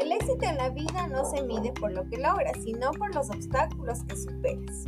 El éxito en la vida no se mide por lo que logras, sino por los obstáculos que superas.